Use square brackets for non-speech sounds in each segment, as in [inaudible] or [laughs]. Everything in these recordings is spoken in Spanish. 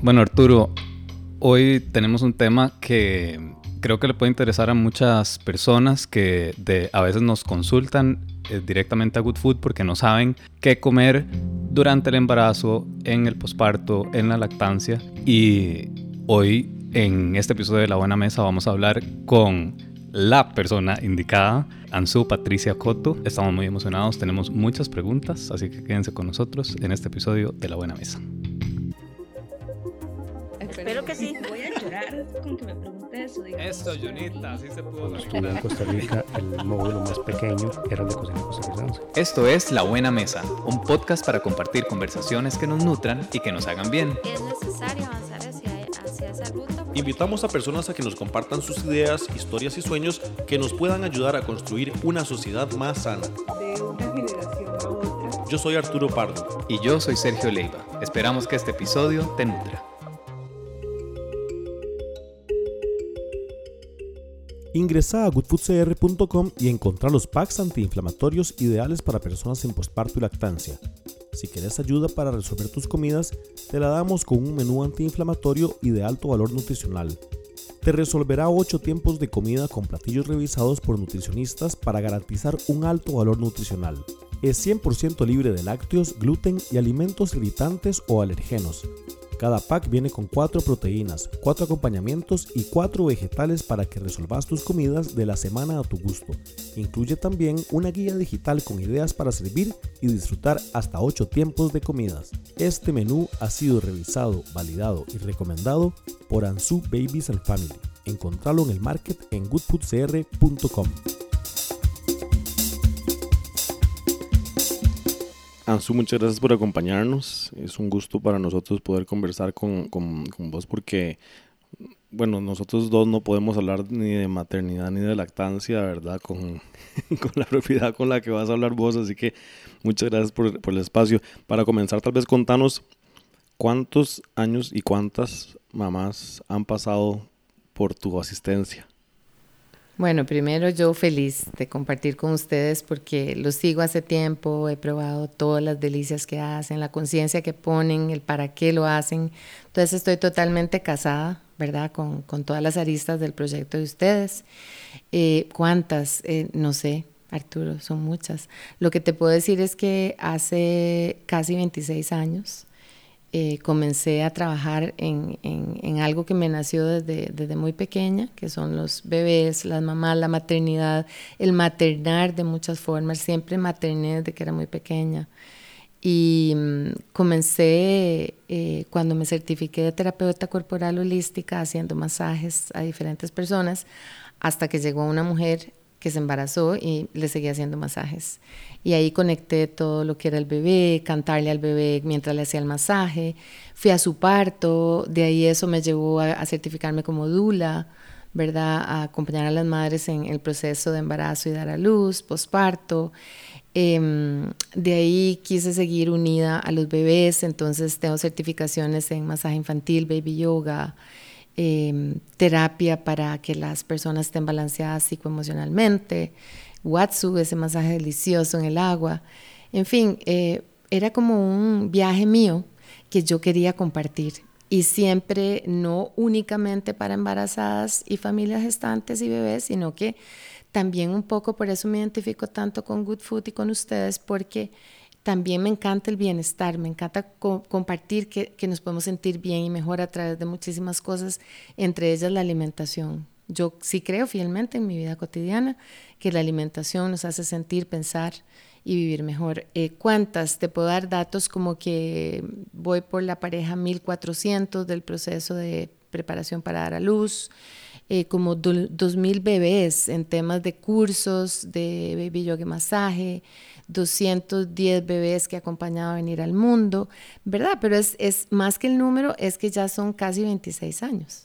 Bueno, Arturo, hoy tenemos un tema que creo que le puede interesar a muchas personas que a veces nos consultan eh, directamente a Good Food porque no saben qué comer durante el embarazo, en el posparto, en la lactancia. Y hoy en este episodio de La Buena Mesa vamos a hablar con la persona indicada, Ansu Patricia Coto. Estamos muy emocionados, tenemos muchas preguntas, así que quédense con nosotros en este episodio de La Buena Mesa. Espero que sí. Voy a llorar con que me pregunte eso. Eso, Junita, así se pudo Estuve en Costa Rica, el módulo más pequeño era el de cocina costarricense. Esto es La Buena Mesa, un podcast para compartir conversaciones que nos nutran y que nos hagan bien. Es necesario avanzar hacia, hacia esa ruta. Invitamos a personas a que nos compartan sus ideas, historias y sueños que nos puedan ayudar a construir una sociedad más sana. de una generación a otra. Yo soy Arturo Pardo. Y yo soy Sergio Leiva. Esperamos que este episodio te nutra. Ingresa a goodfoodcr.com y encontrá los packs antiinflamatorios ideales para personas en posparto y lactancia. Si quieres ayuda para resolver tus comidas, te la damos con un menú antiinflamatorio y de alto valor nutricional. Te resolverá 8 tiempos de comida con platillos revisados por nutricionistas para garantizar un alto valor nutricional. Es 100% libre de lácteos, gluten y alimentos irritantes o alergenos. Cada pack viene con 4 proteínas, 4 acompañamientos y 4 vegetales para que resolvas tus comidas de la semana a tu gusto. Incluye también una guía digital con ideas para servir y disfrutar hasta 8 tiempos de comidas. Este menú ha sido revisado, validado y recomendado por Ansu Babies and Family. Encontralo en el market en goodfoodcr.com. Ansu, muchas gracias por acompañarnos. Es un gusto para nosotros poder conversar con, con- vos porque, bueno, nosotros dos no podemos hablar ni de maternidad ni de lactancia, ¿verdad? Con, [laughs] con la propiedad con la que vas a hablar vos. Así que muchas gracias por, por el espacio. Para comenzar, tal vez contanos cuántos años y cuántas mamás han pasado por tu asistencia. Bueno, primero yo feliz de compartir con ustedes porque los sigo hace tiempo, he probado todas las delicias que hacen, la conciencia que ponen, el para qué lo hacen. Entonces estoy totalmente casada, ¿verdad? Con, con todas las aristas del proyecto de ustedes. Eh, ¿Cuántas? Eh, no sé, Arturo, son muchas. Lo que te puedo decir es que hace casi 26 años eh, comencé a trabajar en, en- en algo que me nació desde, desde muy pequeña, que son los bebés, las mamás, la maternidad, el maternar de muchas formas. Siempre materné desde que era muy pequeña. Y mm, comencé eh, cuando me certifiqué de terapeuta corporal holística haciendo masajes a diferentes personas hasta que llegó una mujer que se embarazó y le seguía haciendo masajes. Y ahí conecté todo lo que era el bebé, cantarle al bebé mientras le hacía el masaje. Fui a su parto, de ahí eso me llevó a, a certificarme como dula, ¿verdad? A acompañar a las madres en el proceso de embarazo y dar a luz, posparto. Em, de ahí quise seguir unida a los bebés, entonces tengo certificaciones en masaje infantil, baby yoga, em, terapia para que las personas estén balanceadas psicoemocionalmente, Watsu, ese masaje delicioso en el agua. En fin, eh, era como un viaje mío que yo quería compartir. Y siempre no únicamente para embarazadas y familias gestantes y bebés, sino que también un poco por eso me identifico tanto con Good Food y con ustedes, porque también me encanta el bienestar, me encanta co- compartir que, que nos podemos sentir bien y mejor a través de muchísimas cosas, entre ellas la alimentación. Yo sí creo fielmente en mi vida cotidiana que la alimentación nos hace sentir, pensar y vivir mejor. Eh, ¿Cuántas? Te puedo dar datos como que voy por la pareja 1400 del proceso de preparación para dar a luz, eh, como do- 2000 bebés en temas de cursos de baby yoga y masaje, 210 bebés que he acompañado a venir al mundo, ¿verdad? Pero es, es más que el número, es que ya son casi 26 años.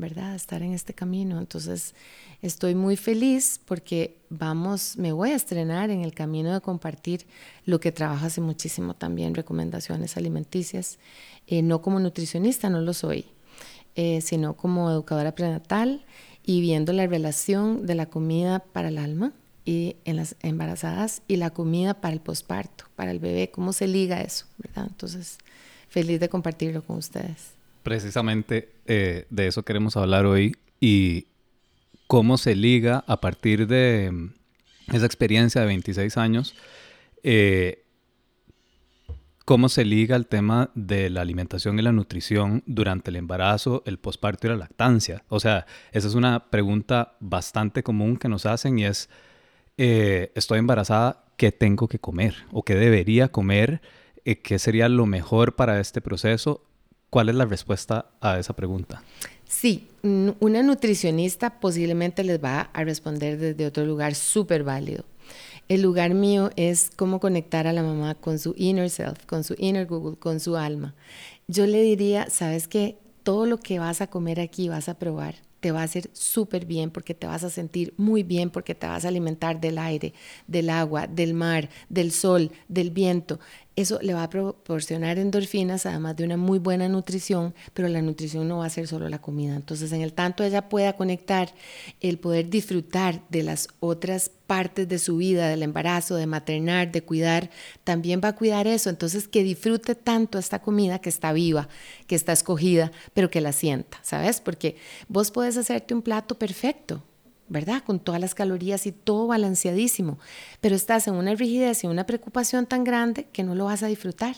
¿verdad? Estar en este camino. Entonces, estoy muy feliz porque vamos, me voy a estrenar en el camino de compartir lo que trabajo hace muchísimo también, recomendaciones alimenticias, eh, no como nutricionista, no lo soy, eh, sino como educadora prenatal y viendo la relación de la comida para el alma y en las embarazadas y la comida para el posparto, para el bebé, cómo se liga eso. Entonces, feliz de compartirlo con ustedes. precisamente eh, de eso queremos hablar hoy y cómo se liga a partir de mm, esa experiencia de 26 años, eh, cómo se liga el tema de la alimentación y la nutrición durante el embarazo, el posparto y la lactancia. O sea, esa es una pregunta bastante común que nos hacen y es, eh, estoy embarazada, ¿qué tengo que comer? ¿O qué debería comer? Eh, ¿Qué sería lo mejor para este proceso? ¿Cuál es la respuesta a esa pregunta? Sí, una nutricionista posiblemente les va a responder desde otro lugar súper válido. El lugar mío es cómo conectar a la mamá con su inner self, con su inner Google, con su alma. Yo le diría, ¿sabes qué? Todo lo que vas a comer aquí vas a probar te va a hacer súper bien porque te vas a sentir muy bien porque te vas a alimentar del aire, del agua, del mar, del sol, del viento eso le va a proporcionar endorfinas, además de una muy buena nutrición, pero la nutrición no va a ser solo la comida. Entonces, en el tanto ella pueda conectar el poder disfrutar de las otras partes de su vida, del embarazo, de maternar, de cuidar, también va a cuidar eso. Entonces, que disfrute tanto esta comida que está viva, que está escogida, pero que la sienta, ¿sabes? Porque vos podés hacerte un plato perfecto, ¿verdad? Con todas las calorías y todo balanceadísimo, pero estás en una rigidez y una preocupación tan grande que no lo vas a disfrutar.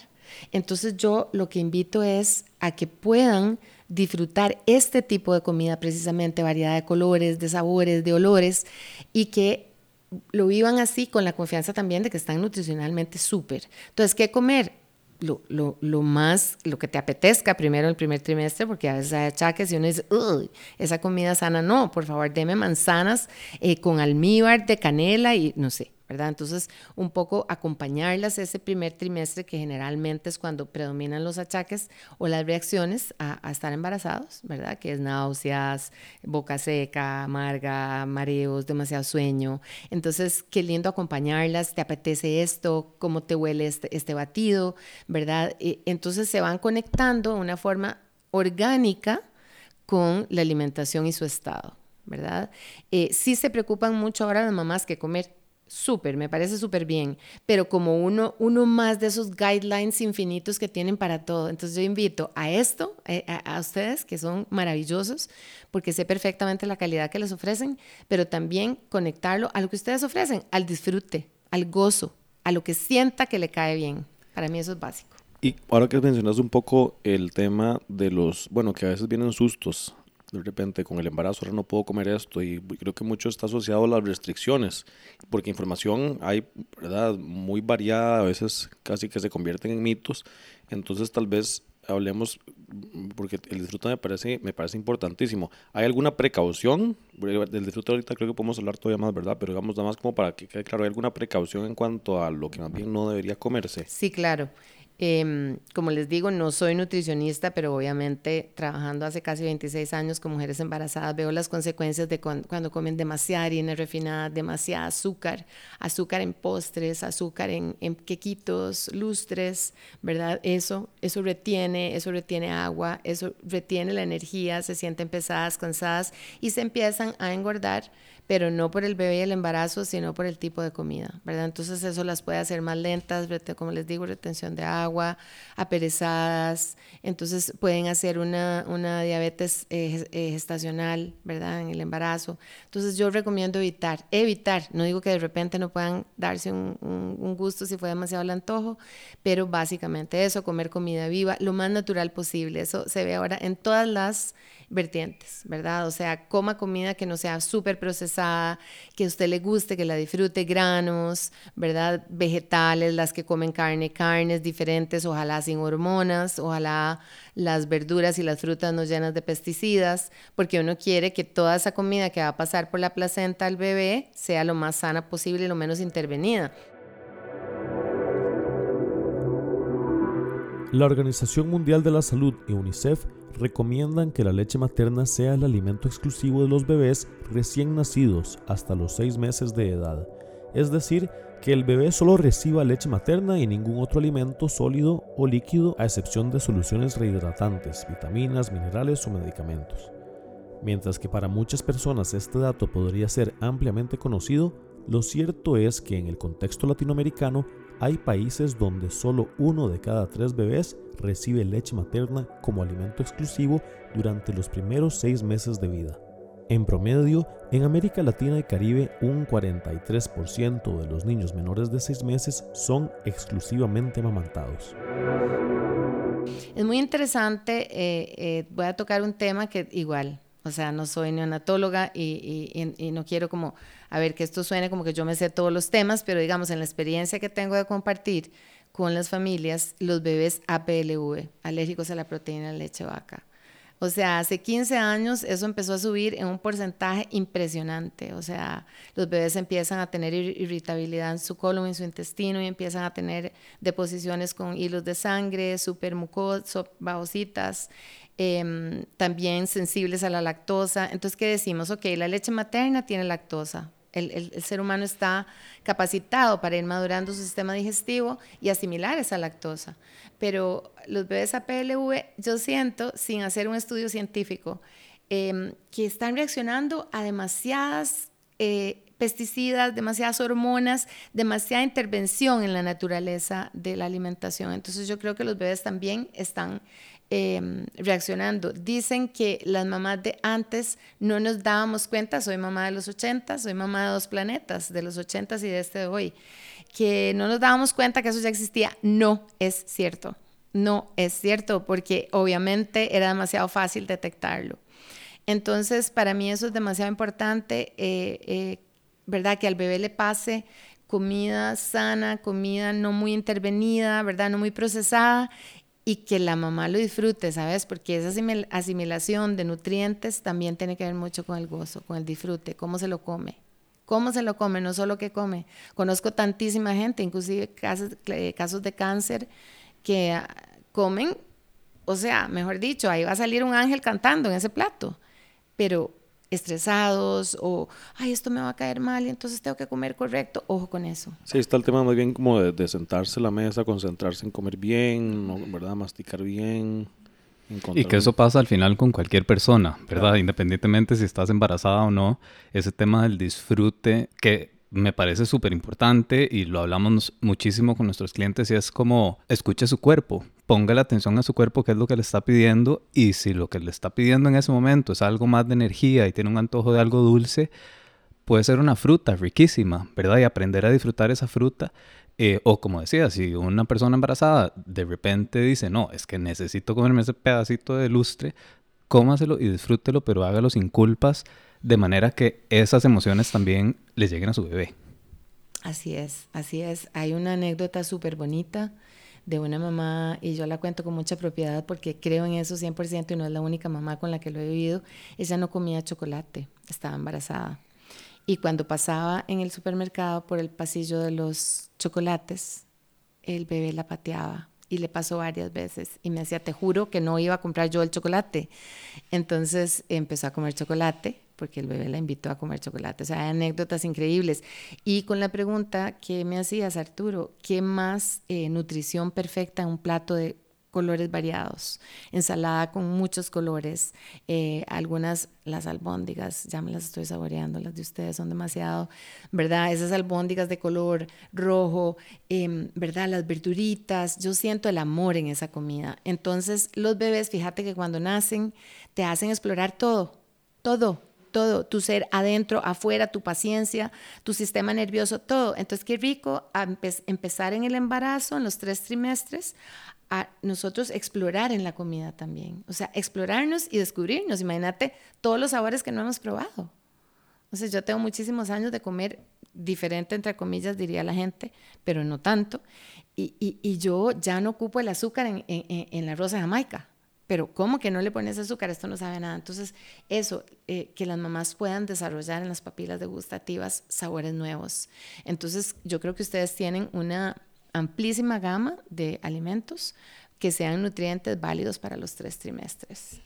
Entonces yo lo que invito es a que puedan disfrutar este tipo de comida, precisamente variedad de colores, de sabores, de olores, y que lo vivan así con la confianza también de que están nutricionalmente súper. Entonces, ¿qué comer? Lo, lo, lo, más, lo que te apetezca primero el primer trimestre, porque a veces hay achaques y uno dice, Uy, esa comida sana, no, por favor, deme manzanas eh, con almíbar de canela y no sé, ¿verdad? Entonces, un poco acompañarlas ese primer trimestre, que generalmente es cuando predominan los achaques o las reacciones a, estar embarazados, ¿verdad? Que es náuseas, boca seca, amarga, mareos, demasiado sueño. Entonces, qué lindo acompañarlas, ¿te apetece esto? ¿Cómo te huele este, este batido? ¿Verdad? entonces se van conectando de una forma orgánica con la alimentación y su estado. ¿verdad? Eh, sí se preocupan mucho ahora las mamás que comer súper, me parece súper bien, pero como uno, uno más de esos guidelines infinitos que tienen para todo. Entonces yo invito a esto, eh, a, a, ustedes que son maravillosos, porque sé perfectamente la calidad que les ofrecen, pero también conectarlo a lo que ustedes ofrecen, al disfrute, al gozo, a lo que sienta que le cae bien. Para mí eso es básico. Y ahora que mencionas un poco el tema de los, bueno, que a veces vienen sustos de repente con el embarazo, ahora no puedo comer esto y creo que mucho está asociado a las restricciones, porque información hay, ¿verdad? Muy variada, a veces casi que se convierten en mitos, entonces tal vez hablemos, porque el disfrute me parece, me parece importantísimo. ¿Hay alguna precaución? Del disfrute ahorita creo que podemos hablar todavía más, ¿verdad? Pero digamos nada más como para que quede claro, ¿hay alguna precaución en cuanto a lo que más bien no debería comerse? Sí, claro. Em, como les digo, no soy nutricionista, pero obviamente trabajando hace casi 26 años con mujeres embarazadas, veo las consecuencias de cuando comen demasiada harina refinada, demasiada azúcar, azúcar en postres, azúcar en, en, quequitos, lustres, ¿verdad? Eso, eso retiene, eso retiene agua, eso retiene la energía, se sienten pesadas, cansadas y se empiezan a engordar pero no por el bebé y el embarazo, sino por el tipo de comida, ¿verdad? Entonces eso las puede hacer más lentas, como les digo, retención de agua, aperezadas, entonces pueden hacer una, una diabetes eh, eh, gestacional, ¿verdad? En el embarazo. Entonces yo recomiendo evitar, evitar, no digo que de repente no puedan darse un, un gusto si fue demasiado el antojo, pero básicamente eso, comer comida viva, lo más natural posible, eso se ve ahora en todas las vertientes, ¿verdad? O sea, coma comida que no sea súper procesada, que a usted le guste, que la disfrute, granos, ¿verdad? Vegetales, las que comen carne, carnes diferentes, ojalá sin hormonas, ojalá las verduras y las frutas no llenas de pesticidas, porque uno quiere que toda esa comida que va a pasar por la placenta al bebé sea lo más sana posible y lo menos intervenida. La Organización Mundial de la Salud y UNICEF recomiendan que la leche materna sea el alimento exclusivo de los bebés recién nacidos hasta los 6 meses de edad. Es decir, que el bebé solo reciba leche materna y ningún otro alimento sólido o líquido a excepción de soluciones rehidratantes, vitaminas, minerales o medicamentos. Mientras que para muchas personas este dato podría ser ampliamente conocido, lo cierto es que en el contexto latinoamericano hay países donde solo uno de cada tres bebés recibe leche materna como alimento exclusivo durante los primeros seis meses de vida. En promedio, en América Latina y Caribe, un 43% de los niños menores de 6 meses son exclusivamente amamantados. Es muy interesante, eh, eh, voy a tocar un tema que igual, o sea, no soy neonatóloga y, y, y, no quiero como, a ver, que esto suene como que yo me sé todos los temas, pero digamos, en la experiencia que tengo de compartir con las familias, los bebés APLV, alérgicos a la proteína de leche vaca. O sea, hace 15 años eso empezó a subir en un porcentaje impresionante. O sea, los bebés empiezan a tener irritabilidad en su colon, en su intestino y empiezan a tener deposiciones con hilos de sangre, supermucosas, babositas, eh, también sensibles a la lactosa. Entonces, ¿qué decimos? Ok, la leche materna tiene lactosa. El, el, ser humano está capacitado para ir madurando su sistema digestivo y asimilar esa lactosa pero los bebés APLV, yo siento, sin hacer un estudio científico, eh, que están reaccionando a demasiadas eh, pesticidas, demasiadas hormonas, demasiada intervención en la naturaleza de la alimentación. Entonces yo creo que los bebés también están eh, reaccionando. Dicen que las mamás de antes no nos dábamos cuenta, soy mamá de los 80, soy mamá de dos planetas, de los 80 y de este de hoy que no nos dábamos cuenta que eso ya existía. No es cierto. No es cierto, porque obviamente era demasiado fácil detectarlo. Entonces, para mí eso es demasiado importante, eh, eh, ¿verdad? Que al bebé le pase comida sana, comida no muy intervenida, ¿verdad? No muy procesada y que la mamá lo disfrute, ¿sabes? Porque esa asimilación de nutrientes también tiene que ver mucho con el gozo, con el disfrute, cómo se lo come cómo se lo come, no solo qué come. Conozco tantísima gente, inclusive casos, eh, casos de cáncer, que ah, comen, o sea, mejor dicho, ahí va a salir un ángel cantando en ese plato, pero estresados o, ay, esto me va a caer mal y entonces tengo que comer correcto, ojo con eso. Sí, está el tema más bien como de, sentarse a la mesa, concentrarse en comer bien, ¿verdad? Masticar bien. Y que eso pasa al final con cualquier persona, ¿verdad? Independientemente si estás embarazada o no, ese tema del disfrute que me parece súper importante y lo hablamos muchísimo con nuestros clientes y es como escuche su cuerpo, ponga la atención a su cuerpo, qué es lo que le está pidiendo y si lo que le está pidiendo en ese momento es algo más de energía y tiene un antojo de algo dulce, puede ser una fruta riquísima, ¿verdad? Y aprender a disfrutar esa fruta eh, o como decía, si una persona embarazada de repente dice, no, es que necesito comerme ese pedacito de lustre, cómaselo y disfrútelo, pero hágalo sin culpas, de manera que esas emociones también le lleguen a su bebé. Así es, así es. Hay una anécdota súper bonita de una mamá, y yo la cuento con mucha propiedad porque creo en eso 100% y no es la única mamá con la que lo he vivido. Ella no comía chocolate, estaba embarazada. Y cuando pasaba en el supermercado por el pasillo de los chocolates, el bebé la pateaba y le pasó varias veces y me decía, te juro que no iba a comprar yo el chocolate. Entonces empezó a comer chocolate porque el bebé la invitó a comer chocolate. O sea, hay anécdotas increíbles. Y con la pregunta que me hacías, Arturo, ¿qué más eh, nutrición perfecta en un plato de colores variados, ensalada con muchos colores, eh, algunas, las albóndigas, ya me las estoy saboreando, las de ustedes son demasiado, ¿verdad? Esas albóndigas de color rojo, em, ¿verdad? Las verduritas, yo siento el amor en esa comida. Entonces, los bebés, fíjate que cuando nacen, te hacen explorar todo, todo, todo, tu ser adentro, afuera, tu paciencia, tu sistema nervioso, todo. Entonces, qué rico empezar en el embarazo, en los tres trimestres, a nosotros explorar en la comida también. O sea, explorarnos y descubrirnos. Imagínate todos los sabores que no hemos probado. O sea, yo tengo muchísimos años de comer diferente, entre comillas, diría la gente, pero no tanto. Y, yo ya no ocupo el azúcar en, en, en, la rosa Jamaica. Pero ¿cómo que no le pones azúcar? Esto no sabe nada. Entonces, eso, eh, que las mamás puedan desarrollar en las papilas degustativas sabores nuevos. Entonces, yo creo que ustedes tienen una amplísima gama de alimentos que sean nutrientes válidos para los tres trimestres.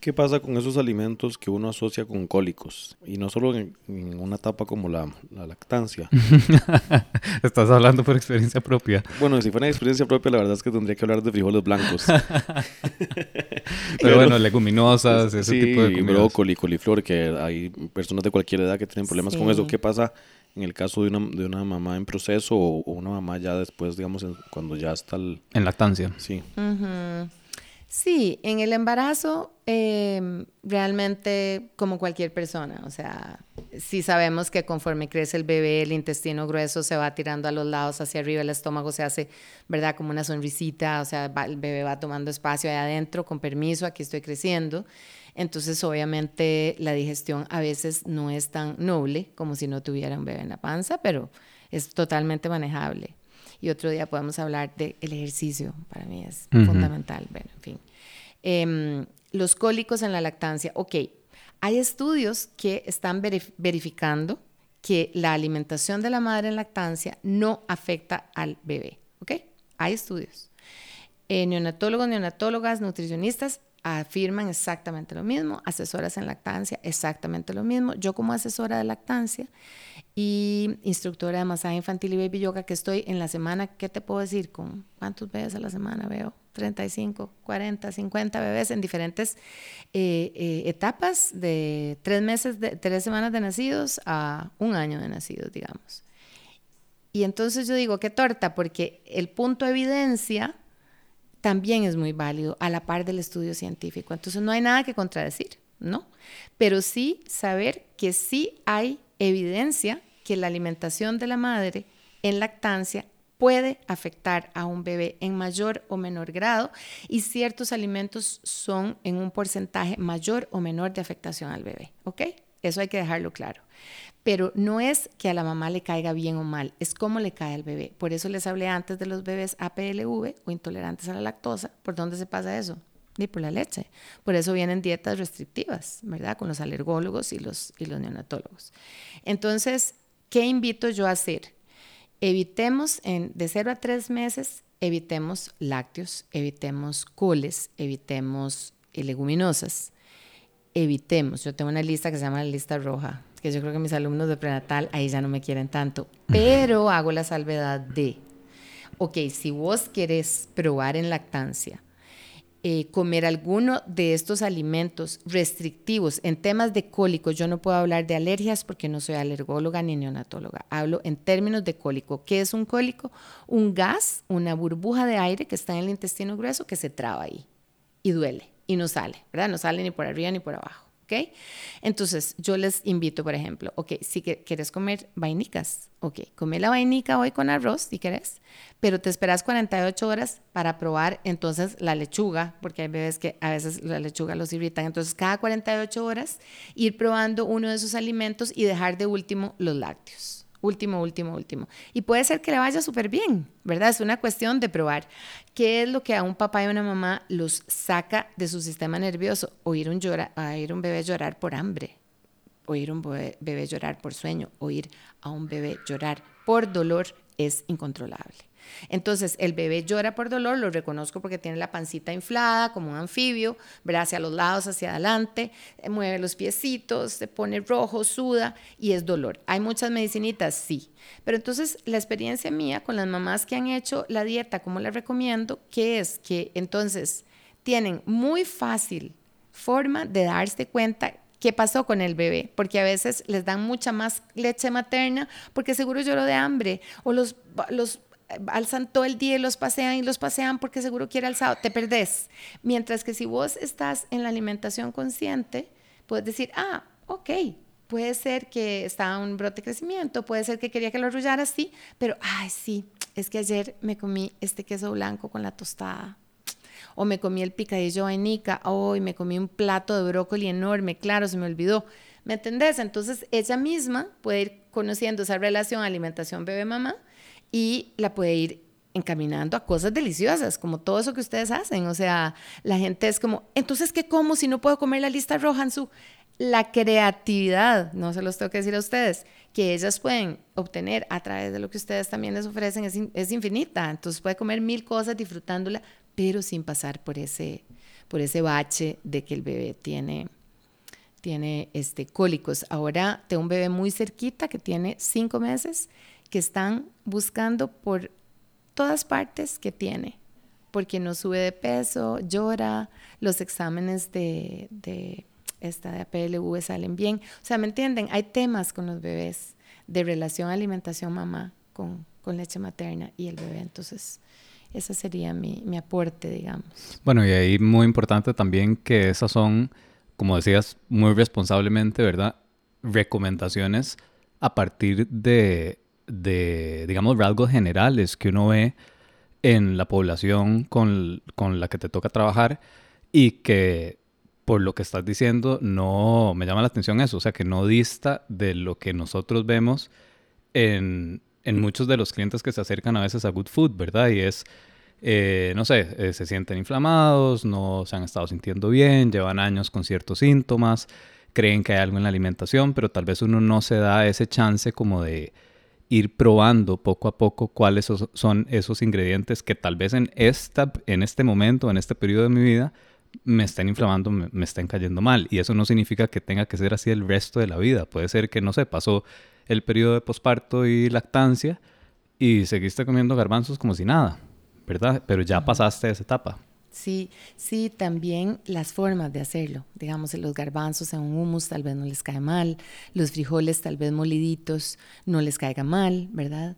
¿Qué pasa con esos alimentos que uno asocia con cólicos? Y no solo en, una etapa como la, la lactancia. [laughs] Estás hablando por experiencia propia. Bueno, si fuera experiencia propia, la verdad es que tendría que hablar de frijoles blancos. [laughs] [laughs] Pero, bueno, leguminosas, ese tipo de comidas. brócoli, coliflor, que hay personas de cualquier edad que tienen problemas con eso. ¿Qué pasa en el caso de una, de una mamá en proceso o, o una mamá ya después, digamos, en- cuando ya está el... En lactancia. Sí. Ujú. Sí, en el embarazo eh, realmente como cualquier persona, o sea, sí sabemos que conforme crece el bebé, el intestino grueso se va tirando a los lados, hacia arriba, el estómago se hace, ¿verdad? Como una sonrisita, o sea, va- el bebé va tomando espacio ahí adentro, con permiso, aquí estoy creciendo. Entonces, obviamente, la digestión a veces no es tan noble como si no tuviera un bebé en la panza, pero es totalmente manejable. Y otro día podemos hablar del ejercicio, para mí es fundamental. Bueno, en fin. Em, los cólicos en la lactancia. Ok, hay estudios que están verif- verificando que la alimentación de la madre en lactancia no afecta al bebé. ¿Ok? Hay estudios. Eh, neonatólogos, neonatólogas, nutricionistas afirman exactamente lo mismo, asesoras en lactancia, exactamente lo mismo. Yo como asesora de lactancia y instructora de masaje infantil y baby yoga, que estoy en la semana, ¿qué te puedo decir? ¿Con cuántos bebés a la semana veo? 35, 40, 50 bebés en diferentes eh, eh, etapas de tres meses, tres semanas de nacidos a un año de nacidos, digamos. Y entonces yo digo, qué torta, porque el punto de evidencia también es muy válido a la par del estudio científico. Entonces no hay nada que contradecir, ¿no? Pero sí saber que sí hay evidencia que la alimentación de la madre en lactancia puede afectar a un bebé en mayor o menor grado y ciertos alimentos son en un porcentaje mayor o menor de afectación al bebé, ¿ok? Eso hay que dejarlo claro. Pero no es que a la mamá le caiga bien o mal, es cómo le cae al bebé. Por eso les hablé antes de los bebés APLV o intolerantes a la lactosa. ¿Por dónde se pasa eso? Ni por la leche. Por eso vienen dietas restrictivas, ¿verdad? Con los alergólogos y los, y los neonatólogos. Entonces, ¿qué invito yo a hacer? Evitemos en, de 0 a 3 meses, evitemos lácteos, evitemos coles, evitemos eh, leguminosas. Evitemos. Yo tengo una lista que se llama la lista roja, que yo creo que mis alumnos de prenatal ahí ya no me quieren tanto, pero hago la salvedad de, ok, si vos querés probar en lactancia, eh, comer alguno de estos alimentos restrictivos en temas de cólicos, yo no puedo hablar de alergias porque no soy alergóloga ni neonatóloga, hablo en términos de cólico. ¿Qué es un cólico? Un gas, una burbuja de aire que está en el intestino grueso que se traba ahí y duele y no sale, ¿verdad? No sale ni por arriba ni por abajo, ¿ok? Entonces, yo les invito, por ejemplo, ok, si que, quieres comer vainicas, ok, come la vainica hoy con arroz, si querés, pero te esperas 48 horas para probar entonces la lechuga, porque hay bebés que a veces la lechuga los irritan, entonces cada 48 horas ir probando uno de esos alimentos y dejar de último los lácteos. Último, último, último. Y puede ser que le vaya súper bien, ¿verdad? Es una cuestión de probar. ¿Qué es lo que a un papá y una mamá los saca de su sistema nervioso? Oír un, llora, un bebé llorar por hambre, oír un bebé llorar por sueño, oír a un bebé llorar por dolor es incontrolable. Entonces, el bebé llora por dolor, lo reconozco porque tiene la pancita inflada, como un anfibio, ¿verdad? hacia los lados, hacia adelante, eh, mueve los piecitos, se pone rojo, suda y es dolor. ¿Hay muchas medicinitas? Sí. Pero entonces, la experiencia mía con las mamás que han hecho la dieta, como la recomiendo, que es que entonces tienen muy fácil forma de darse cuenta qué pasó con el bebé, porque a veces les dan mucha más leche materna porque seguro lloró de hambre o los, los alzan todo el día y los pasean y los pasean porque seguro quiere alzado, te perdés. Mientras que si vos estás en la alimentación consciente, puedes decir, ah, ok, puede ser que estaba un brote de crecimiento, puede ser que quería que lo arrullara así, pero, ay, sí, es que ayer me comí este queso blanco con la tostada. O me comí el picadillo vainica, hoy me comí un plato de brócoli enorme, claro, se me olvidó. ¿Me entendés? Entonces ella misma puede ir conociendo esa relación alimentación bebé-mamá y la puede ir encaminando a cosas deliciosas, como todo eso que ustedes hacen. O sea, la gente es como, entonces, ¿qué como si no puedo comer la lista roja en su... La creatividad, no se los tengo que decir a ustedes, que ellas pueden obtener a través de lo que ustedes también les ofrecen es, in, es infinita. Entonces puede comer mil cosas disfrutándola, pero sin pasar por ese, por ese bache de que el bebé tiene, tiene este, cólicos. Ahora tengo un bebé muy cerquita que tiene cinco meses que están buscando por todas partes que tiene, porque no sube de peso, llora, los exámenes de, de esta de APLV salen bien. O sea, ¿me entienden? Hay temas con los bebés de relación alimentación-mamá con, con leche materna y el bebé. Entonces, ese sería mi, mi, aporte, digamos. Bueno, y ahí muy importante también que esas son, como decías, muy responsablemente, ¿verdad? Recomendaciones a partir de, de digamos, rasgos generales que uno ve en la población con, con la que te toca trabajar y que por lo que estás diciendo, no me llama la atención eso, o sea, que no dista de lo que nosotros vemos en, en muchos de los clientes que se acercan a veces a Good Food, ¿verdad? Y es, eh, no sé, eh, se sienten inflamados, no se han estado sintiendo bien, llevan años con ciertos síntomas, creen que hay algo en la alimentación, pero tal vez uno no se da ese chance como de ir probando poco a poco cuáles son esos ingredientes que tal vez en, esta, en este momento, en este periodo de mi vida, me estén inflamando, me, estén cayendo mal. Y eso no significa que tenga que ser así el resto de la vida. Puede ser que, no sé, pasó el periodo de posparto y lactancia y seguiste comiendo garbanzos como si nada, ¿verdad? Pero ya pasaste esa etapa. Sí, sí, también las formas de hacerlo. Digamos, los garbanzos en un hummus tal vez no les cae mal, los frijoles tal vez moliditos no les caiga mal, ¿verdad?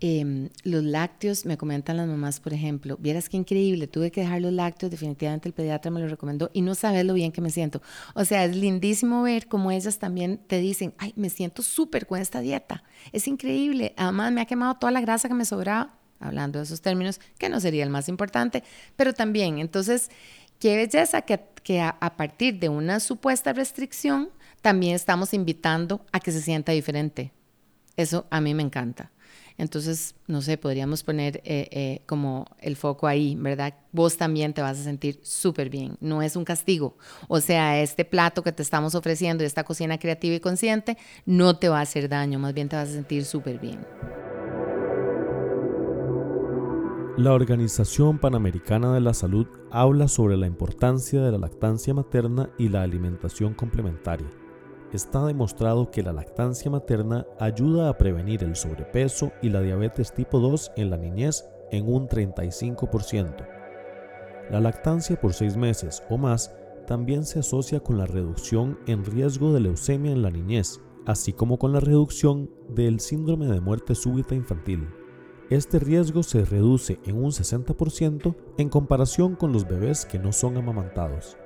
Em, los lácteos, me comentan las mamás, por ejemplo, vieras qué increíble, tuve que dejar los lácteos, definitivamente el pediatra me lo recomendó y no sabes lo bien que me siento. O sea, es lindísimo ver cómo ellas también te dicen, ay, me siento súper con esta dieta, es increíble, además me ha quemado toda la grasa que me sobraba, hablando de esos términos, que no sería el más importante, pero también, entonces, qué belleza que, que a, partir de una supuesta restricción, también estamos invitando a que se sienta diferente. Eso a mí me encanta. Entonces, no sé, podríamos poner eh, eh, como el foco ahí, ¿verdad? Vos también te vas a sentir súper bien, no es un castigo. O sea, este plato que te estamos ofreciendo, esta cocina creativa y consciente, no te va a hacer daño, más bien te vas a sentir súper bien. La Organización Panamericana de la Salud habla sobre la importancia de la lactancia materna y la alimentación complementaria está demostrado que la lactancia materna ayuda a prevenir el sobrepeso y la diabetes tipo 2 en la niñez en un 35%. La lactancia por seis meses o más también se asocia con la reducción en riesgo de leucemia en la niñez, así como con la reducción del síndrome de muerte súbita infantil. Este riesgo se reduce en un 60% en comparación con los bebés que no son amamantados.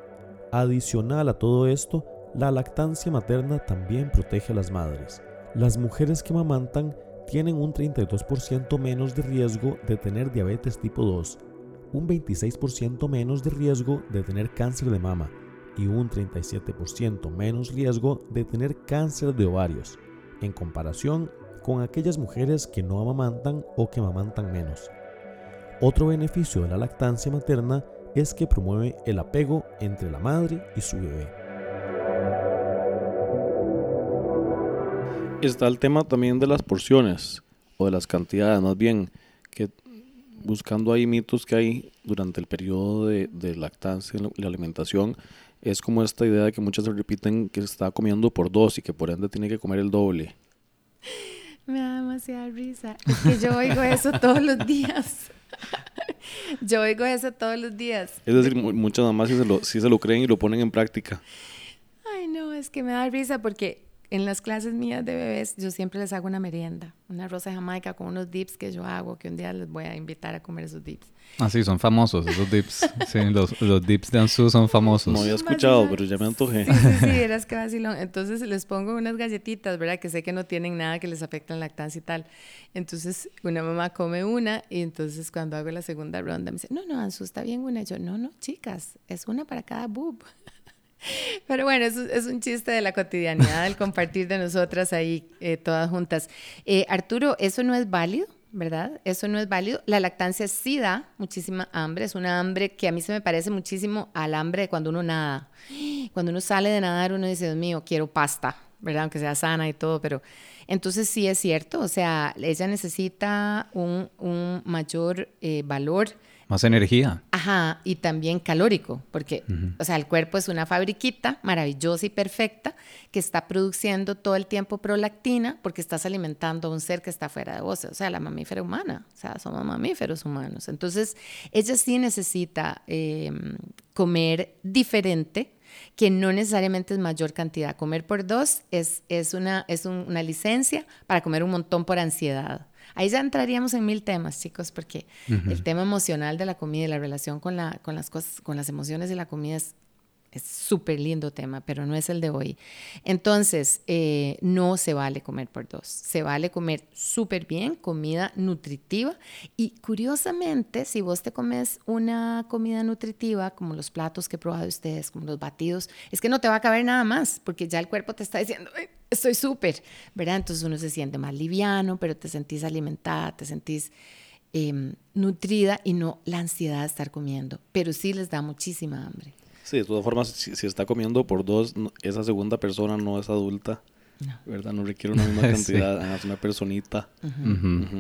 Adicional a todo esto, la lactancia materna también protege a las madres. Las mujeres que amamantan tienen un 32% menos de riesgo de tener diabetes tipo 2, un 26% menos de riesgo de tener cáncer de mama y un 37% menos riesgo de tener cáncer de ovarios, en comparación con aquellas mujeres que no amamantan o que amamantan menos. Otro beneficio de la lactancia materna es que promueve el apego entre la madre y su bebé. está el tema también de las porciones o de las cantidades, más bien, que buscando ahí mitos que hay durante el periodo de, lactancia y la alimentación, es como esta idea de que muchas se repiten que está comiendo por dos y que por ende tiene que comer el doble. Me da demasiada risa. Es que yo oigo eso todos los días. [laughs] yo oigo eso todos los días. Es decir, muchas mamás sí se, lo, sí se lo creen y lo ponen en práctica. Ay, no, es que me da risa porque en las clases mías de bebés yo siempre les hago una merienda, una rosa de jamaica con unos dips que yo hago, que un día les voy a invitar a comer esos dips. Ah, sí, son famosos esos dips. Sí, los, los dips de Ansu son famosos. No había escuchado, pero ya me antojé. Sí, sí, sí, eras que vacilón. Entonces les pongo unas galletitas, ¿verdad? Que sé que no tienen nada que les afecte la lactancia y tal. Entonces una mamá come una y entonces cuando hago la segunda ronda me dice, no, no, Ansu, está bien una. Y yo, no, no, chicas, es una para cada boob. [laughs] Pero bueno, es, es, un chiste de la cotidianidad, el compartir de nosotras ahí eh, todas juntas. Eh, Arturo, eso no es válido, ¿verdad? Eso no es válido. La lactancia sí da muchísima hambre, es una hambre que a mí se me parece muchísimo al hambre de cuando uno nada. Cuando uno sale de nadar, uno dice, Dios mío, quiero pasta, ¿verdad? Aunque sea sana y todo, pero entonces sí es cierto, o sea, ella necesita un, un mayor eh, valor más energía. Ajá, y también calórico, porque, o sea, el cuerpo es una fabriquita maravillosa y perfecta que está produciendo todo el tiempo prolactina porque estás alimentando a un ser que está fuera de vos, o sea, la mamífera humana, o sea, somos mamíferos humanos. Entonces, ella sí necesita em, comer diferente que no necesariamente es mayor cantidad. Comer por dos es, es, una, es una licencia para comer un montón por ansiedad. Ahí ya entraríamos en mil temas, chicos, porque el tema emocional de la comida y la relación con, la, con las cosas, con las emociones de la comida es es súper lindo tema, pero no es el de hoy. Entonces, eh, no se vale comer por dos. Se vale comer súper bien, comida nutritiva. Y curiosamente, si vos te comes una comida nutritiva, como los platos que he probado ustedes, como los batidos, es que no te va a caber nada más, porque ya el cuerpo te está diciendo, estoy súper, ¿verdad? Entonces uno se siente más liviano, pero te sentís alimentada, te sentís... Em, nutrida y no la ansiedad de estar comiendo, pero sí les da muchísima hambre. Sí, de todas formas, si, está comiendo por dos, esa segunda persona no es adulta. No. ¿Verdad? No requiere una misma [laughs] cantidad, es una personita.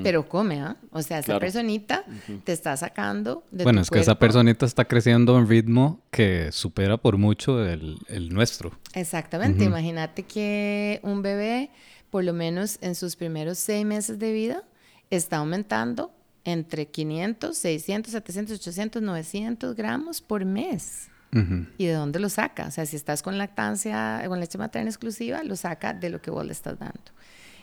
Pero come, ¿ah? O sea, esa personita te está sacando de Bueno, es que esa personita está creciendo a un ritmo que supera por mucho el, el nuestro. Exactamente. Imagínate que un bebé, por lo menos en sus primeros seis meses de vida, está aumentando entre 500, 600, 700, 800, 900 gramos por mes. ¿Y de dónde lo saca? O sea, si estás con lactancia, con leche materna exclusiva, lo saca de lo que vos le estás dando.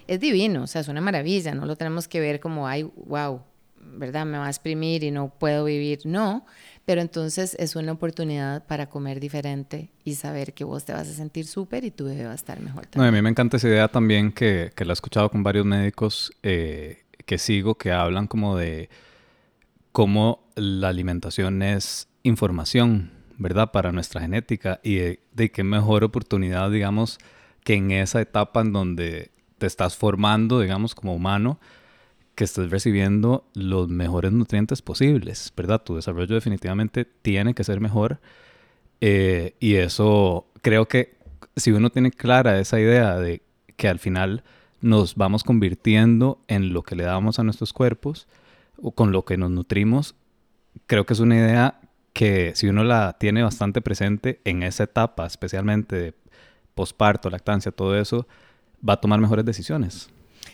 Es divino, o sea, es una maravilla, no lo tenemos que ver como, ay, wow, ¿verdad? Me va a exprimir y no puedo vivir. No, pero entonces es una oportunidad para comer diferente y saber que vos te vas a sentir súper y tu bebé va a estar mejor también. No, a mí me encanta esa idea también que, que la he escuchado con varios médicos eh, que sigo que hablan como de cómo la alimentación es información ¿verdad? Para nuestra genética y de, qué mejor oportunidad, digamos, que en esa etapa en donde te estás formando, digamos, como humano, que estés recibiendo los mejores nutrientes posibles, ¿verdad? Tu desarrollo definitivamente tiene que ser mejor eh, y eso creo que si uno tiene clara esa idea de que al final nos vamos convirtiendo en lo que le damos a nuestros cuerpos o con lo que nos nutrimos, creo que es una idea que si uno la tiene bastante presente en esa etapa, especialmente de posparto, lactancia, todo eso, va a tomar mejores decisiones.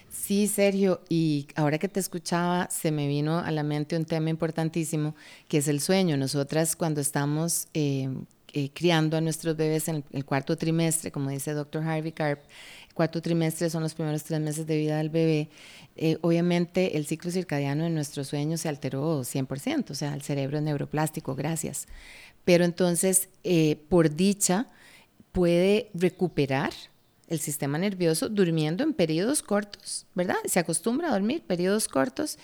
Sí, Sergio, y ahora que te escuchaba, se me vino a la mente un tema importantísimo, que es el sueño. Nosotras cuando estamos eh, eh, criando a nuestros bebés en el, cuarto trimestre, como dice doctor Harvey Karp, cuarto trimestre son los primeros tres meses de vida del bebé, eh, obviamente el ciclo circadiano de nuestro sueño se alteró 100%, o sea, el cerebro es neuroplástico, gracias. Pero entonces, eh, por dicha, puede recuperar el sistema nervioso durmiendo en periodos cortos, ¿verdad? Se acostumbra a dormir periodos cortos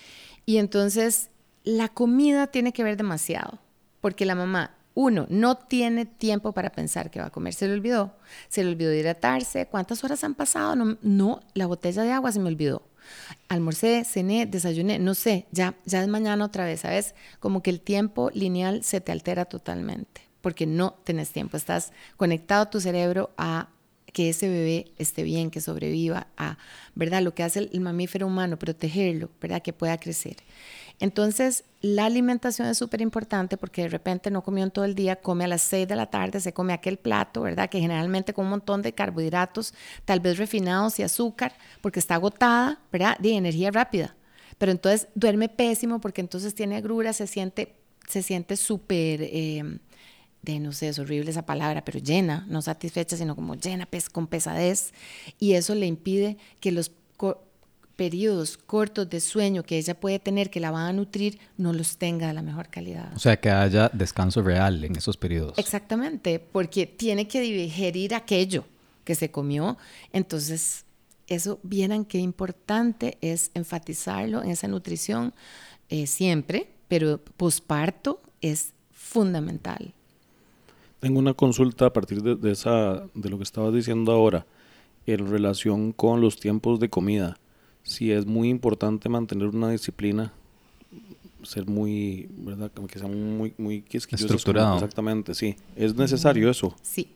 y entonces la comida tiene que ver demasiado, porque la mamá uno, no tiene tiempo para pensar que va a comer. Se le olvidó. Se le olvidó hidratarse. ¿Cuántas horas han pasado? No, no, la botella de agua se me olvidó. Almorcé, cené, desayuné, no sé, ya, ya es mañana otra vez, ¿sabes? Como que el tiempo lineal se te altera totalmente, porque no tenés tiempo. Estás conectado tu cerebro a que ese bebé esté bien, que sobreviva, a, ¿verdad? Lo que hace el mamífero humano, protegerlo, ¿verdad? Que pueda crecer. Entonces, la alimentación es súper importante porque de repente no comió en todo el día, come a las 6 de la tarde, se come aquel plato, ¿verdad? Que generalmente con un montón de carbohidratos, tal vez refinados y azúcar, porque está agotada, ¿verdad? De energía rápida. Pero entonces duerme pésimo porque entonces tiene agrura, se siente se siente súper, eh, de no sé, es horrible esa palabra, pero llena, no satisfecha, sino como llena, con pesadez. Y eso le impide que los periodos cortos de sueño que ella puede tener que la van a nutrir no los tenga de la mejor calidad. O sea, que haya descanso real en esos periodos. Exactamente, porque tiene que digerir aquello que se comió. Entonces, eso, vieran qué importante es enfatizarlo en esa nutrición eh, siempre, pero posparto es fundamental. Tengo una consulta a partir de, esa, de lo que estabas diciendo ahora, en relación con los tiempos de comida sí es muy importante mantener una disciplina, ser muy, ¿verdad? Como que sea muy, muy Estructurado. exactamente, sí. ¿Es necesario eso? Sí.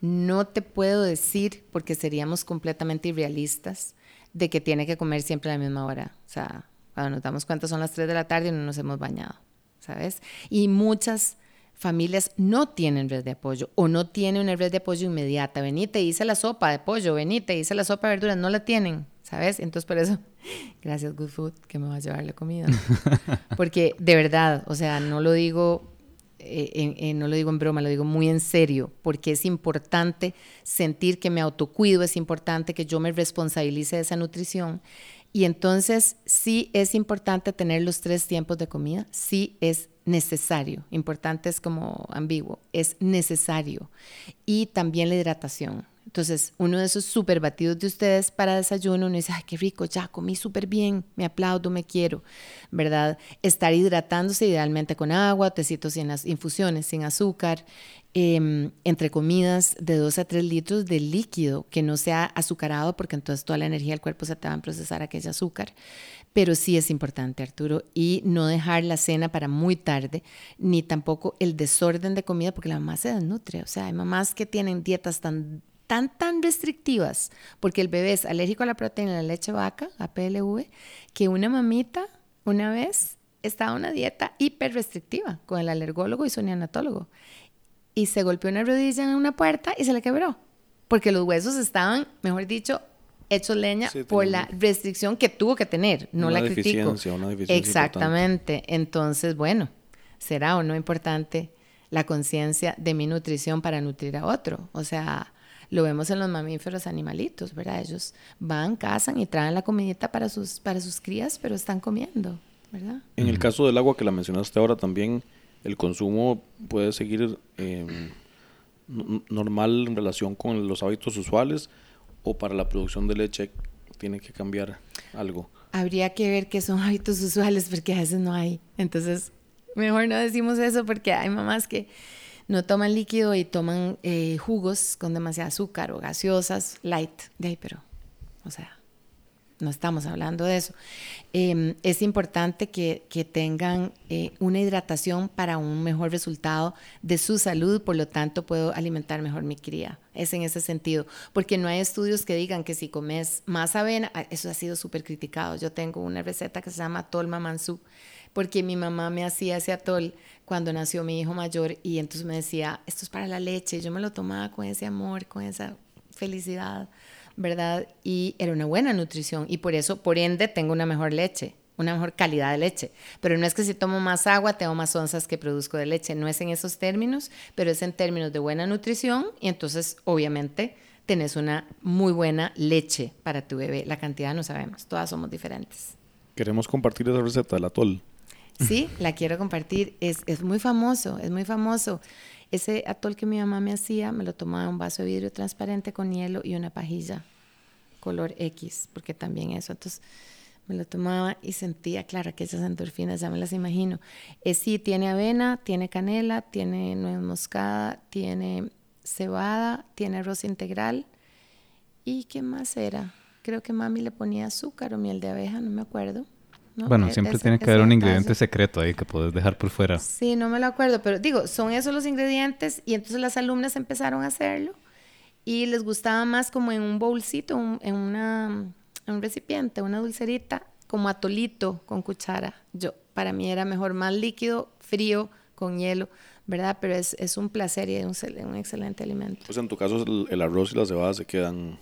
No te puedo decir, porque seríamos completamente irrealistas, de que tiene que comer siempre a la misma hora. O sea, cuando nos damos cuenta son las 3 de la tarde y no nos hemos bañado, ¿sabes? Y muchas familias no tienen red de apoyo o no tienen una red de apoyo inmediata. Vení, te hice la sopa de pollo, vení, te hice la sopa de verduras, no la tienen. ¿sabes? Entonces por eso, [laughs] gracias Good Food que me va a llevar la comida. [laughs] Porque de verdad, o sea, no lo digo eh, no lo digo en broma, lo digo muy en serio, porque es importante sentir que me autocuido, es importante que yo me responsabilice de esa nutrición. Y entonces sí es importante tener los tres tiempos de comida, sí es necesario, importante es como ambiguo, es necesario. Y también la hidratación. Entonces, uno de esos super batidos de ustedes para desayuno, uno dice, ay, qué rico, ya comí súper bien, me aplaudo, me quiero, ¿verdad? Estar hidratándose idealmente con agua, tecitos sin infusiones, sin azúcar, em, entre comidas de 2 a 3 litros de líquido que no sea azucarado, porque entonces toda la energía del cuerpo se te va a procesar aquella azúcar. Pero sí es importante, Arturo, y no dejar la cena para muy tarde, ni tampoco el desorden de comida, porque la mamá se desnutre. O sea, hay mamás que tienen dietas tan tan, tan restrictivas, porque el bebé es alérgico a la proteína de la leche vaca, a PLV, que una mamita una vez estaba en una dieta hiper restrictiva con el alergólogo y su neonatólogo. Y se golpeó una rodilla en una puerta y se le quebró, porque los huesos estaban, mejor dicho, hechos leña por la restricción que tuvo que tener, no la critico. Una Exactamente. Entonces, bueno, será o no importante la conciencia de mi nutrición para nutrir a otro. O sea, lo vemos en los mamíferos animalitos, ¿verdad? Ellos van, cazan y traen la comidita para sus, para sus crías, pero están comiendo, ¿verdad? En el caso del agua que la mencionaste ahora también, el consumo puede seguir em, normal en relación con los hábitos usuales o para la producción de leche tiene que cambiar algo. Habría que ver qué son hábitos usuales porque a veces no hay. Entonces, mejor no decimos eso porque hay mamás que no toman líquido y toman eh, jugos con demasiado azúcar o gaseosas light. De ahí, pero, o sea, no estamos hablando de eso. Em, es importante que, que tengan eh, una hidratación para un mejor resultado de su salud, por lo tanto puedo alimentar mejor mi cría. Es en ese sentido, porque no hay estudios que digan que si comes más avena, ah, eso ha sido súper criticado. Yo tengo una receta que se llama Tolma Mansú, porque mi mamá me hacía ese atol cuando nació mi hijo mayor y entonces me decía, esto es para la leche, yo me lo tomaba con ese amor, con esa felicidad, ¿verdad? Y era una buena nutrición y por eso, por ende, tengo una mejor leche, una mejor calidad de leche. Pero no es que si tomo más agua, tengo más onzas que produzco de leche, no es en esos términos, pero es en términos de buena nutrición y entonces, obviamente, tenés una muy buena leche para tu bebé. La cantidad no sabemos, todas somos diferentes. Queremos compartir esa receta del atol. Sí, la quiero compartir. Es, es muy famoso, es muy famoso. Ese atol que mi mamá me hacía, me lo tomaba en un vaso de vidrio transparente con hielo y una pajilla color X, porque también eso. Entonces me lo tomaba y sentía, claro, que esas endorfinas, ya me las imagino. Es, sí, tiene avena, tiene canela, tiene nuez moscada, tiene cebada, tiene arroz integral. ¿Y qué más era? Creo que mami le ponía azúcar o miel de abeja, no me acuerdo. Bueno, e-, siempre tiene que haber un ingrediente secreto ahí que puedes dejar por fuera. Sí, no me lo acuerdo, pero digo, son esos los ingredientes y entonces las alumnas empezaron a hacerlo y les gustaba más como en un bolsito, en, una, un recipiente, una dulcerita, como atolito con cuchara. Yo, para mí era mejor más líquido, frío, con hielo, ¿verdad? Pero es, es un placer y es un, un excelente alimento. Pues en tu caso el, el arroz y la cebada se quedan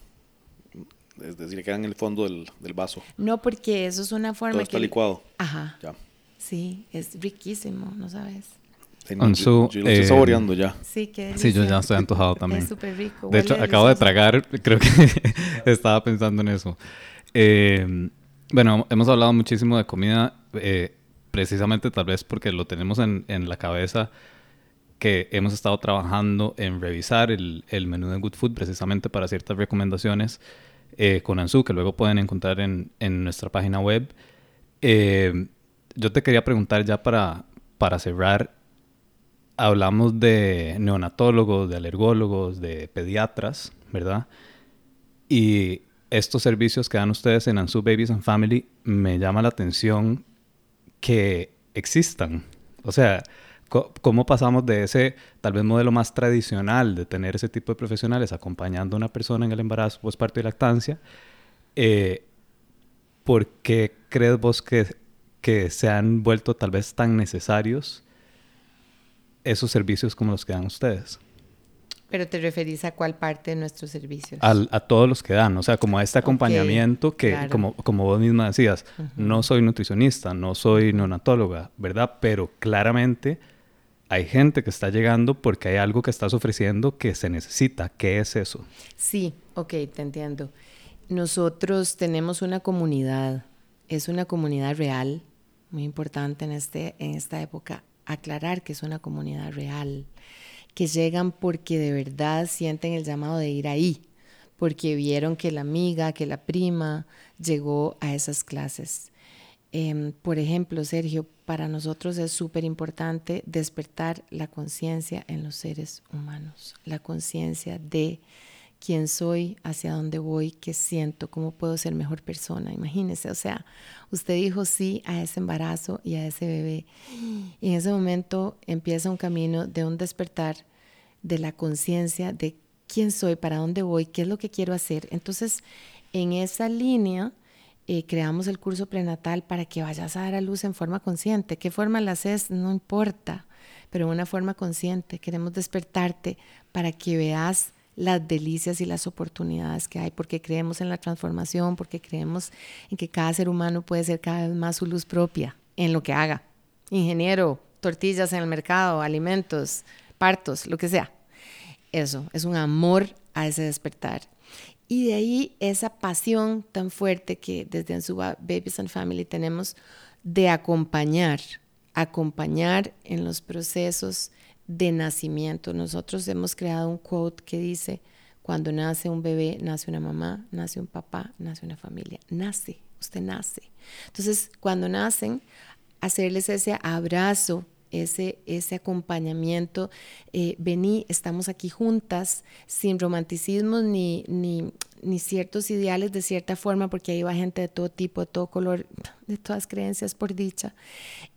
es decir, queda en el fondo del, del, vaso. No, porque eso es una forma Todo está licuado. Ajá. Ya. Sí, es riquísimo, ¿no sabes? Sí, no, yo, yo, lo estoy eh, saboreando ya. Sí, qué Sí, yo ya estoy antojado también. Es súper rico. De hecho, acabo de tragar, creo que [laughs] estaba pensando en eso. Eh, bueno, hemos hablado muchísimo de comida, eh, precisamente tal vez porque lo tenemos en, en, la cabeza que hemos estado trabajando en revisar el, el menú de Good Food precisamente para ciertas recomendaciones eh, con Ansu, que luego pueden encontrar en, en nuestra página web. Eh, yo te quería preguntar ya para, para cerrar, hablamos de neonatólogos, de alergólogos, de pediatras, ¿verdad? Y estos servicios que dan ustedes en Ansu Babies and Family me llama la atención que existan. O sea, ¿Cómo pasamos de ese tal vez modelo más tradicional de tener ese tipo de profesionales acompañando a una persona en el embarazo, posparto y lactancia? Eh, ¿Por qué crees vos que, que se han vuelto tal vez tan necesarios esos servicios como los que dan ustedes? Pero te referís a cuál parte de nuestros servicios? a todos los que dan, o sea, como a este acompañamiento que, como, como vos misma decías, no soy nutricionista, no soy neonatóloga, ¿verdad? Pero claramente hay gente que está llegando porque hay algo que estás ofreciendo que se necesita. ¿Qué es eso? Sí, ok, te entiendo. Nosotros tenemos una comunidad, es una comunidad real, muy importante en, este, en esta época, aclarar que es una comunidad real, que llegan porque de verdad sienten el llamado de ir ahí, porque vieron que la amiga, que la prima llegó a esas clases. Em, por ejemplo, Sergio, para nosotros es súper importante despertar la conciencia en los seres humanos, la conciencia de quién soy, hacia dónde voy, qué siento, cómo puedo ser mejor persona. Imagínese, o sea, usted dijo sí a ese embarazo y a ese bebé. Y en ese momento empieza un camino de un despertar de la conciencia de quién soy, para dónde voy, qué es lo que quiero hacer. Entonces, en esa línea, eh, creamos el curso prenatal para que vayas a dar a luz en forma consciente. ¿Qué forma la haces? No importa, pero una forma consciente. Queremos despertarte para que veas las delicias y las oportunidades que hay, porque creemos en la transformación, porque creemos en que cada ser humano puede ser cada vez más su luz propia en lo que haga. Ingeniero, tortillas en el mercado, alimentos, partos, lo que sea. Eso, es un amor a ese despertar. Y de ahí esa pasión tan fuerte que desde Ansuba Babies and Family tenemos de acompañar, acompañar en los procesos de nacimiento. Nosotros hemos creado un quote que dice, cuando nace un bebé, nace una mamá, nace un papá, nace una familia. Nace, usted nace. Entonces, cuando nacen, hacerles ese abrazo, ese, ese acompañamiento. Eh, vení, estamos aquí juntas, sin romanticismos ni, ni, ni ciertos ideales de cierta forma, porque ahí va gente de todo tipo, de todo color, de todas creencias por dicha,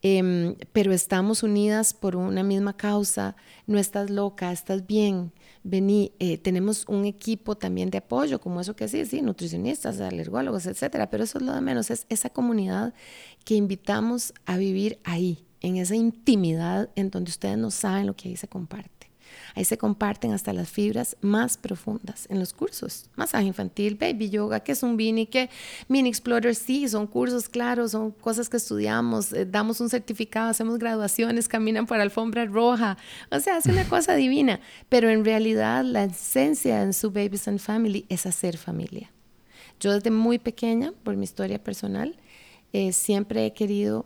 em, pero estamos unidas por una misma causa, no estás loca, estás bien, vení, eh, tenemos un equipo también de apoyo, como eso que sí, sí, nutricionistas, alergólogos, etcétera, pero eso es lo de menos, es esa comunidad que invitamos a vivir ahí, en esa intimidad en donde ustedes no saben lo que ahí se comparte. Ahí se comparten hasta las fibras más profundas en los cursos. Masaje infantil, baby yoga, que es un Vini, que Mini Explorer, sí, son cursos claros, son cosas que estudiamos, eh, damos un certificado, hacemos graduaciones, caminan por alfombra roja. O sea, es una [laughs] cosa divina. Pero en realidad la esencia en su Babies and Family es hacer familia. Yo desde muy pequeña, por mi historia personal, eh, siempre he querido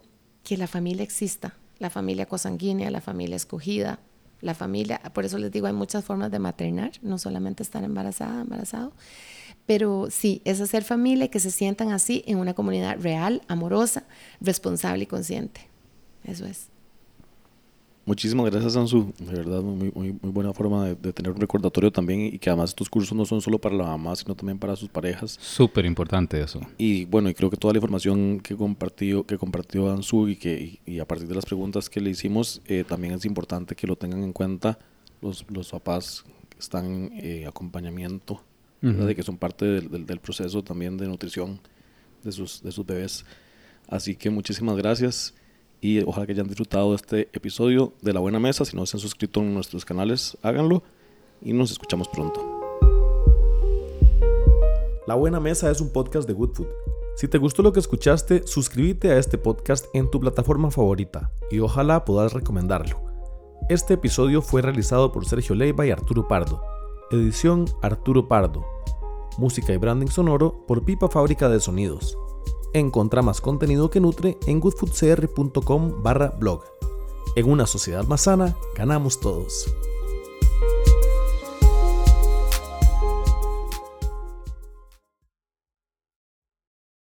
que la familia exista, la familia cosanguínea, la familia escogida, la familia, por eso les digo, hay muchas formas de maternar, no solamente estar embarazada, embarazado, pero sí, es hacer familia y que se sientan así en una comunidad real, amorosa, responsable y consciente. Eso es. Muchísimas gracias, Ansu. De verdad, muy, muy, muy buena forma de, tener un recordatorio también y que además estos cursos no son solo para la mamá, sino también para sus parejas. Súper importante eso. Y bueno, y creo que toda la información que compartió, que compartió Ansu y que y, a partir de las preguntas que le hicimos, eh, también es importante que lo tengan en cuenta los, los papás que están en eh, acompañamiento, de que son parte del, del, proceso también de nutrición de sus, de sus bebés. Así que muchísimas gracias y ojalá que hayan disfrutado de este episodio de La Buena Mesa. Si no se han suscrito en nuestros canales, háganlo y nos escuchamos pronto. La Buena Mesa es un podcast de Good Food. Si te gustó lo que escuchaste, suscríbete a este podcast en tu plataforma favorita y ojalá puedas recomendarlo. Este episodio fue realizado por Sergio Leiva y Arturo Pardo. Edición Arturo Pardo. Música y branding sonoro por Pipa Fábrica de Sonidos. Encontra más contenido que nutre en goodfoodcr.com barra blog. En una sociedad más sana, ganamos todos.